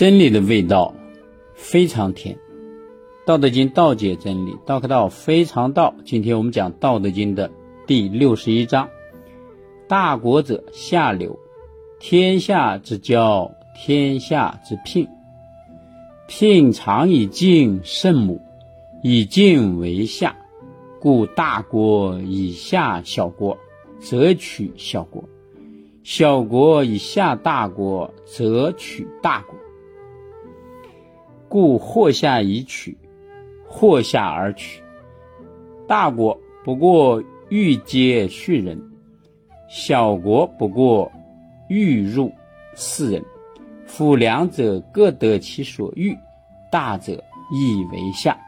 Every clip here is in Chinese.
真理的味道非常甜，《道德经》道解真理，道可道非常道。今天我们讲《道德经》的第六十一章：大国者下流，天下之交，天下之聘。聘常以敬圣母，以敬为下，故大国以下小国，则取小国；小国以下大国，则取大国。故或下以取，或下而取。大国不过欲接畜人，小国不过欲入四人。夫两者各得其所欲，大者亦为下。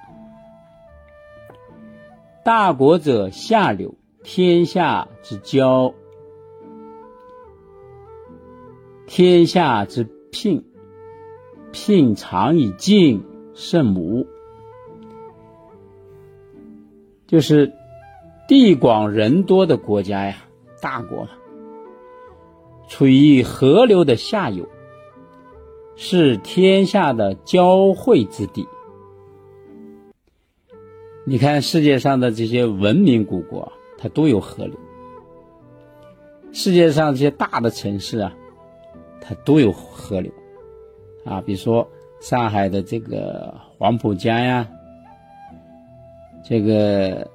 大国者下流，天下之交，天下之聘。聘长以敬圣母，就是地广人多的国家呀，大国嘛，处于河流的下游，是天下的交汇之地。你看世界上的这些文明古国，它都有河流；世界上这些大的城市啊，它都有河流。啊，比如说上海的这个黄浦江呀，这个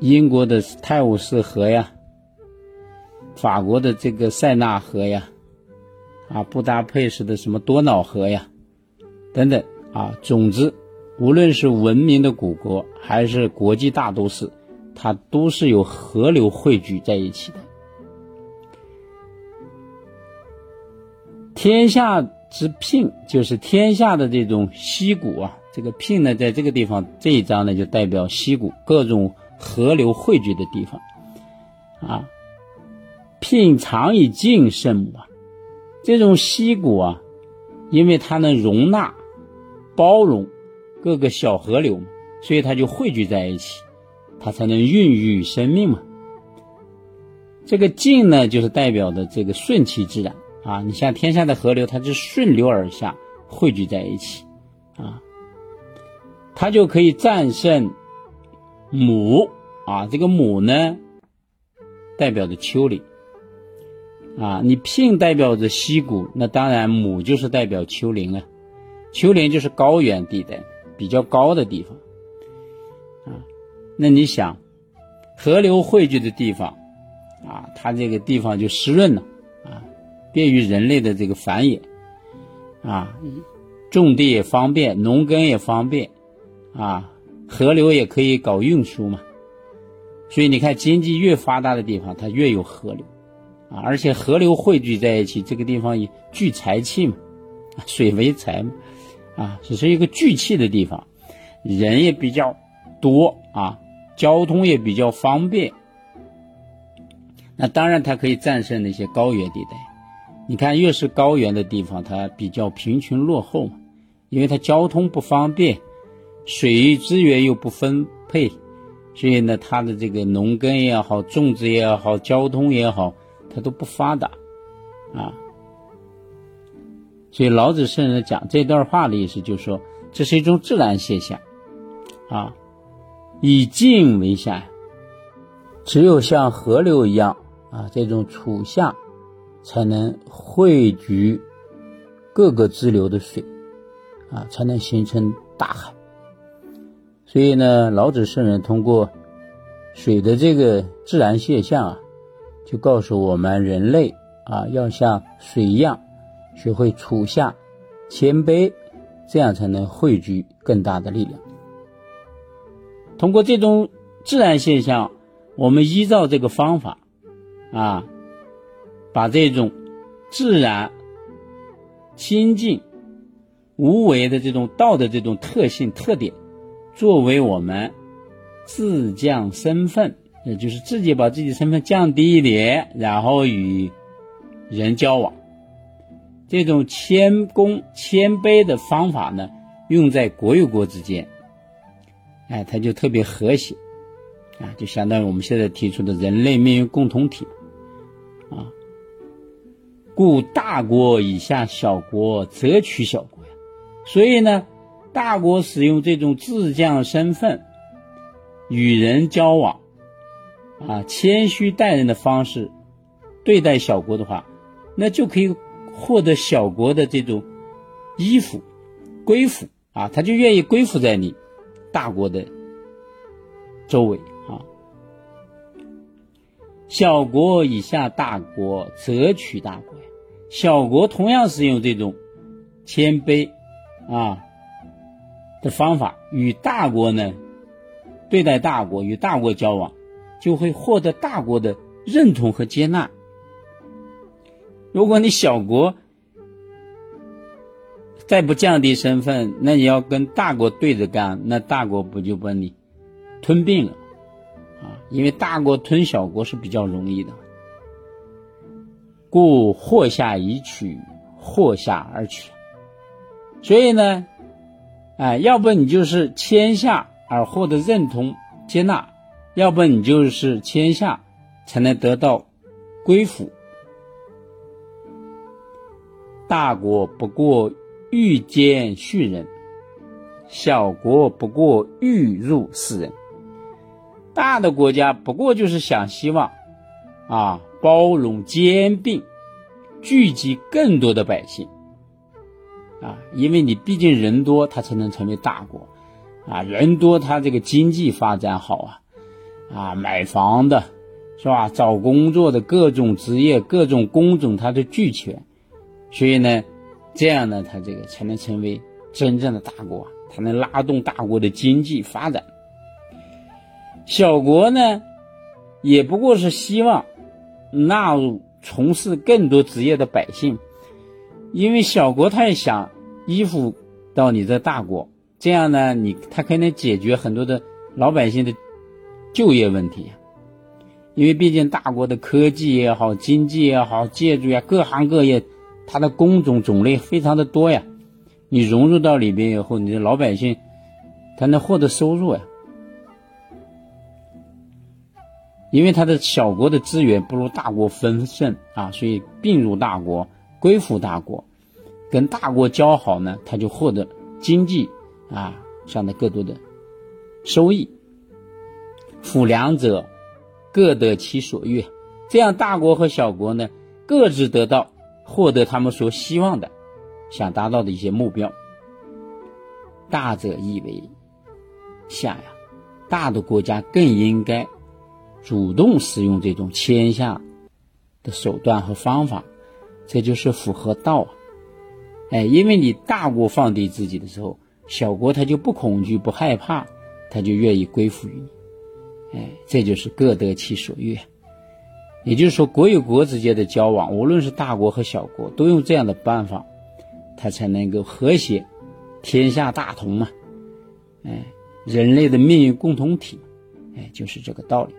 英国的泰晤士河呀，法国的这个塞纳河呀，啊，布达佩斯的什么多瑙河呀，等等啊，总之，无论是文明的古国还是国际大都市，它都是由河流汇聚在一起的，天下。之聘就是天下的这种溪谷啊，这个聘呢，在这个地方这一章呢，就代表溪谷各种河流汇聚的地方啊。聘常以敬圣母啊，这种溪谷啊，因为它能容纳、包容各个小河流嘛，所以它就汇聚在一起，它才能孕育生命嘛。这个静呢，就是代表的这个顺其自然。啊，你像天下的河流，它是顺流而下，汇聚在一起，啊，它就可以战胜母啊。这个母呢，代表着丘陵，啊，你聘代表着溪谷，那当然母就是代表丘陵啊。丘陵就是高原地带，比较高的地方，啊，那你想，河流汇聚的地方，啊，它这个地方就湿润了。便于人类的这个繁衍，啊，种地也方便，农耕也方便，啊，河流也可以搞运输嘛。所以你看，经济越发达的地方，它越有河流，啊，而且河流汇聚在一起，这个地方也聚财气嘛，水为财嘛，啊，只是一个聚气的地方，人也比较多啊，交通也比较方便。那当然，它可以战胜那些高原地带。你看，越是高原的地方，它比较贫穷落后嘛，因为它交通不方便，水资源又不分配，所以呢，它的这个农耕也好，种植也好，交通也好，它都不发达，啊。所以老子圣人讲这段话的意思，就是说这是一种自然现象，啊，以静为下，只有像河流一样啊，这种处下。才能汇聚各个支流的水，啊，才能形成大海。所以呢，老子圣人通过水的这个自然现象啊，就告诉我们人类啊，要像水一样，学会处下谦卑，这样才能汇聚更大的力量。通过这种自然现象，我们依照这个方法啊。把这种自然、清净、无为的这种道的这种特性特点，作为我们自降身份，也就是自己把自己身份降低一点，然后与人交往，这种谦恭谦卑的方法呢，用在国与国之间，哎，它就特别和谐，啊，就相当于我们现在提出的人类命运共同体啊。故大国以下小国，则取小国呀。所以呢，大国使用这种自降身份与人交往，啊，谦虚待人的方式对待小国的话，那就可以获得小国的这种依附、归附啊，他就愿意归附在你大国的周围啊。小国以下大国，则取大国。小国同样是用这种谦卑啊的方法与大国呢对待大国，与大国交往，就会获得大国的认同和接纳。如果你小国再不降低身份，那你要跟大国对着干，那大国不就把你吞并了啊？因为大国吞小国是比较容易的。故或下以取，或下而取。所以呢，哎，要不你就是谦下而获得认同接纳，要不你就是谦下才能得到归附。大国不过欲兼畜人，小国不过欲入世人。大的国家不过就是想希望啊。包容兼并，聚集更多的百姓，啊，因为你毕竟人多，他才能成为大国，啊，人多他这个经济发展好啊，啊，买房的，是吧？找工作的各种职业、各种工种，他都俱全，所以呢，这样呢，他这个才能成为真正的大国，才能拉动大国的经济发展。小国呢，也不过是希望。纳入从事更多职业的百姓，因为小国他也想依附到你这大国，这样呢，你他可能解决很多的老百姓的就业问题。因为毕竟大国的科技也好，经济也好，建筑呀，各行各业，它的工种种类非常的多呀。你融入到里边以后，你的老百姓他能获得收入呀。因为他的小国的资源不如大国丰盛啊，所以并入大国，归附大国，跟大国交好呢，他就获得经济啊上的更多的收益。辅两者各得其所愿，这样大国和小国呢各自得到获得他们所希望的、想达到的一些目标。大者亦为下呀，大的国家更应该。主动使用这种谦下的手段和方法，这就是符合道啊！哎，因为你大国放低自己的时候，小国他就不恐惧、不害怕，他就愿意归附于你。哎，这就是各得其所愿。也就是说，国与国之间的交往，无论是大国和小国，都用这样的办法，他才能够和谐，天下大同嘛！哎，人类的命运共同体，哎，就是这个道理。